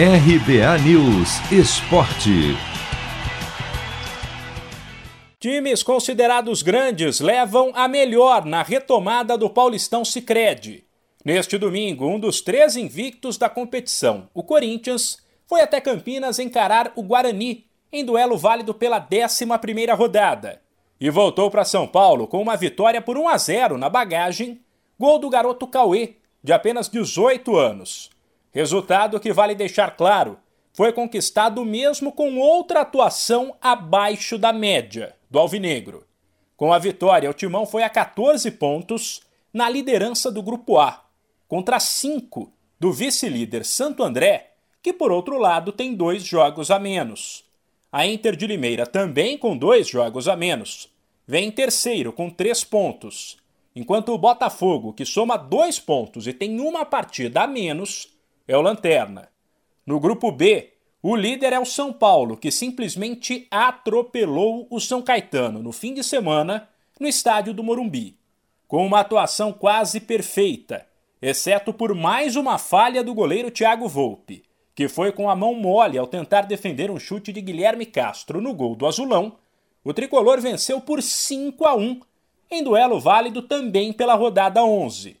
RBA News Esporte. Times considerados grandes levam a melhor na retomada do Paulistão Sicredi. Neste domingo, um dos três invictos da competição, o Corinthians, foi até Campinas encarar o Guarani em duelo válido pela 11ª rodada e voltou para São Paulo com uma vitória por 1 a 0 na bagagem, gol do garoto Cauê, de apenas 18 anos. Resultado que vale deixar claro, foi conquistado mesmo com outra atuação abaixo da média do Alvinegro. Com a vitória, o Timão foi a 14 pontos na liderança do Grupo A, contra 5 do vice-líder Santo André, que por outro lado tem dois jogos a menos. A Inter de Limeira, também com dois jogos a menos, vem em terceiro com três pontos, enquanto o Botafogo, que soma dois pontos e tem uma partida a menos, é o Lanterna. No grupo B, o líder é o São Paulo, que simplesmente atropelou o São Caetano no fim de semana no estádio do Morumbi, com uma atuação quase perfeita, exceto por mais uma falha do goleiro Thiago Volpe, que foi com a mão mole ao tentar defender um chute de Guilherme Castro no gol do Azulão. O tricolor venceu por 5 a 1, em duelo válido também pela rodada 11.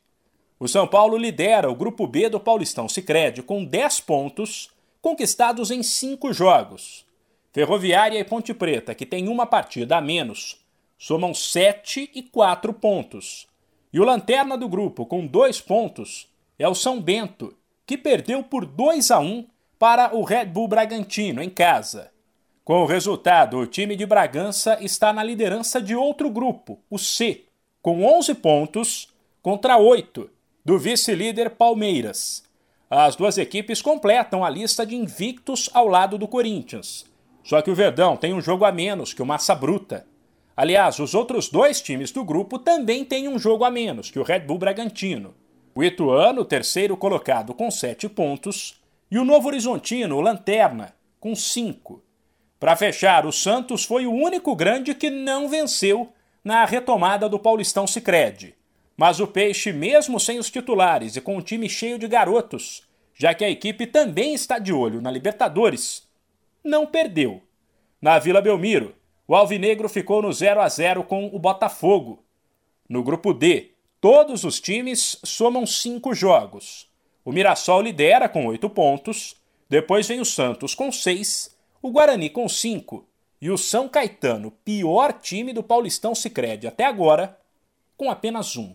O São Paulo lidera o grupo B do Paulistão Sicredi com 10 pontos, conquistados em 5 jogos. Ferroviária e Ponte Preta, que tem uma partida a menos, somam 7 e 4 pontos. E o lanterna do grupo, com 2 pontos, é o São Bento, que perdeu por 2 a 1 para o Red Bull Bragantino em casa. Com o resultado, o time de Bragança está na liderança de outro grupo, o C, com 11 pontos contra 8 do vice-líder Palmeiras. As duas equipes completam a lista de invictos ao lado do Corinthians. Só que o Verdão tem um jogo a menos que o Massa Bruta. Aliás, os outros dois times do grupo também têm um jogo a menos que o Red Bull Bragantino. O Ituano, terceiro colocado, com sete pontos, e o Novo Horizontino, Lanterna, com cinco. Para fechar, o Santos foi o único grande que não venceu na retomada do Paulistão Sicredi. Mas o Peixe, mesmo sem os titulares e com um time cheio de garotos, já que a equipe também está de olho na Libertadores, não perdeu. Na Vila Belmiro, o Alvinegro ficou no 0 a 0 com o Botafogo. No grupo D, todos os times somam cinco jogos. O Mirassol lidera com oito pontos, depois vem o Santos com seis, o Guarani com cinco e o São Caetano, pior time do Paulistão Sicredi até agora, com apenas um.